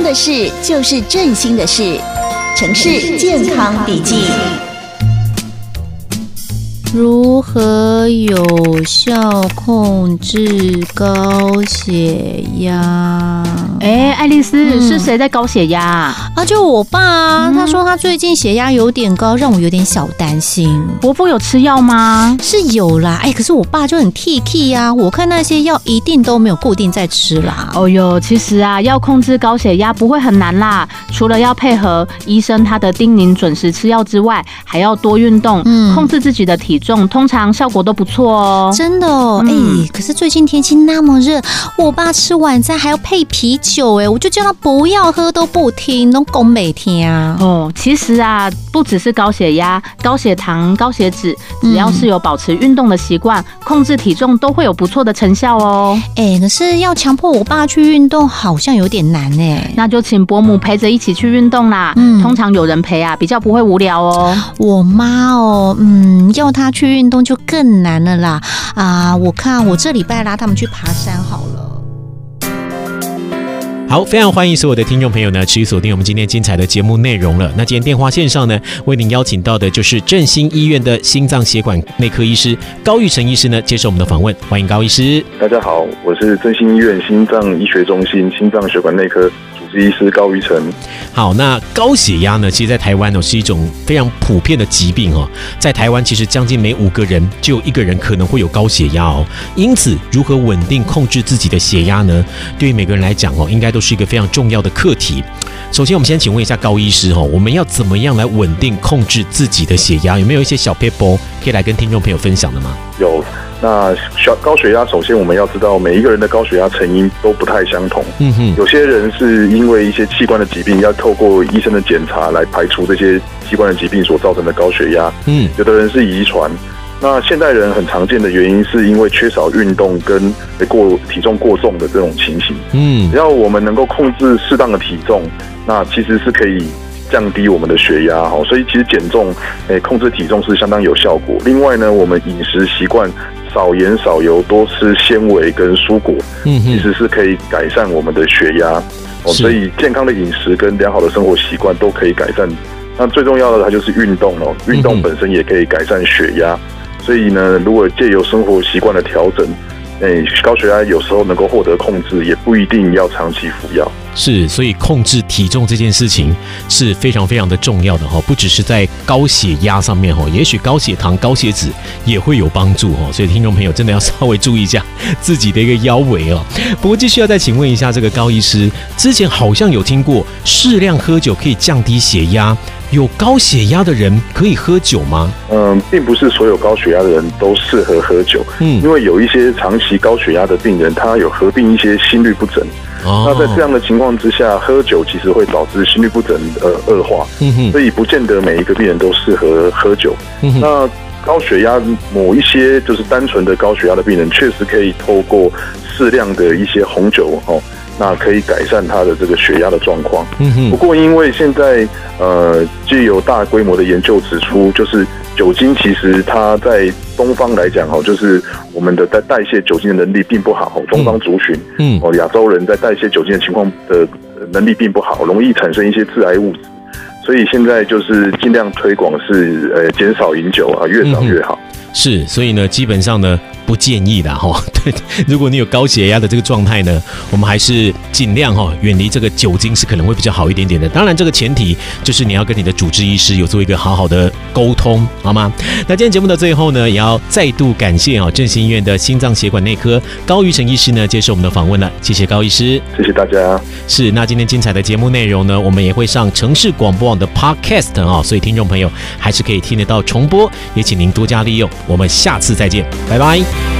康的事就是振兴的事，城市健康笔记。如何有效控制高血压？哎，爱丽丝，嗯、是谁在高血压啊？就我爸啊，嗯、他说他最近血压有点高，让我有点小担心。伯父有吃药吗？是有啦，哎，可是我爸就很 T K 呀，我看那些药一定都没有固定在吃啦。哦哟，其实啊，要控制高血压不会很难啦，除了要配合医生他的叮咛准时吃药之外，还要多运动，嗯，控制自己的体重通常效果都不错哦，真的哦。哎、嗯，可是最近天气那么热，我爸吃晚餐还要配啤酒，哎，我就叫他不要喝都不听，都讲每天啊。哦，其实啊，不只是高血压、高血糖、高血脂，只要是有保持运动的习惯，嗯、控制体重都会有不错的成效哦。哎，可是要强迫我爸去运动，好像有点难哎。那就请伯母陪着一起去运动啦。嗯，通常有人陪啊，比较不会无聊哦。我妈哦，嗯，要她去运。动就更难了啦！啊，我看我这礼拜拉他们去爬山好了。好，非常欢迎所有的听众朋友呢，持续锁定我们今天精彩的节目内容了。那今天电话线上呢，为您邀请到的就是振兴医院的心脏血管内科医师高玉成医师呢，接受我们的访问。欢迎高医师。大家好，我是振兴医院心脏医学中心心脏血管内科。医师高于成，好，那高血压呢？其实，在台湾呢，是一种非常普遍的疾病哦。在台湾，其实将近每五个人就有一个人可能会有高血压哦。因此，如何稳定控制自己的血压呢？对于每个人来讲哦，应该都是一个非常重要的课题。首先，我们先请问一下高医师哦，我们要怎么样来稳定控制自己的血压？有没有一些小撇步可以来跟听众朋友分享的吗？有。那小高血压，首先我们要知道，每一个人的高血压成因都不太相同。嗯哼，有些人是因为一些器官的疾病，要透过医生的检查来排除这些器官的疾病所造成的高血压。嗯，有的人是遗传。那现代人很常见的原因，是因为缺少运动跟过体重过重的这种情形。嗯，只要我们能够控制适当的体重，那其实是可以降低我们的血压。哈，所以其实减重，诶，控制体重是相当有效果。另外呢，我们饮食习惯。少盐少油，多吃纤维跟蔬果，嗯，其实是可以改善我们的血压哦。所以健康的饮食跟良好的生活习惯都可以改善。那最重要的，它就是运动哦。运动本身也可以改善血压。所以呢，如果借由生活习惯的调整，诶，高血压有时候能够获得控制，也不一定要长期服药。是，所以控制体重这件事情是非常非常的重要的哈，不只是在高血压上面哈，也许高血糖、高血脂也会有帮助哈，所以听众朋友真的要稍微注意一下自己的一个腰围哦。不过继续要再请问一下这个高医师，之前好像有听过适量喝酒可以降低血压，有高血压的人可以喝酒吗？嗯，并不是所有高血压的人都适合喝酒，嗯，因为有一些长期高血压的病人，他有合并一些心律不整。那在这样的情况之下，喝酒其实会导致心律不整呃恶化，所以不见得每一个病人都适合喝酒。那高血压某一些就是单纯的高血压的病人，确实可以透过适量的一些红酒哦，那可以改善他的这个血压的状况。嗯哼不过因为现在呃，就有大规模的研究指出，就是。酒精其实它在东方来讲哦，就是我们的代代谢酒精的能力并不好。东方族群，嗯，哦，亚洲人在代谢酒精的情况的能力并不好，容易产生一些致癌物质。所以现在就是尽量推广是呃减少饮酒啊，越少越好。是，所以呢，基本上呢。不建议的哈，对，如果你有高血压的这个状态呢，我们还是尽量哈远离这个酒精是可能会比较好一点点的。当然，这个前提就是你要跟你的主治医师有做一个好好的沟通，好吗？那今天节目的最后呢，也要再度感谢啊振兴医院的心脏血管内科高于成医师呢接受我们的访问了，谢谢高医师，谢谢大家。是，那今天精彩的节目内容呢，我们也会上城市广播网的 Podcast 啊，所以听众朋友还是可以听得到重播，也请您多加利用。我们下次再见，拜拜。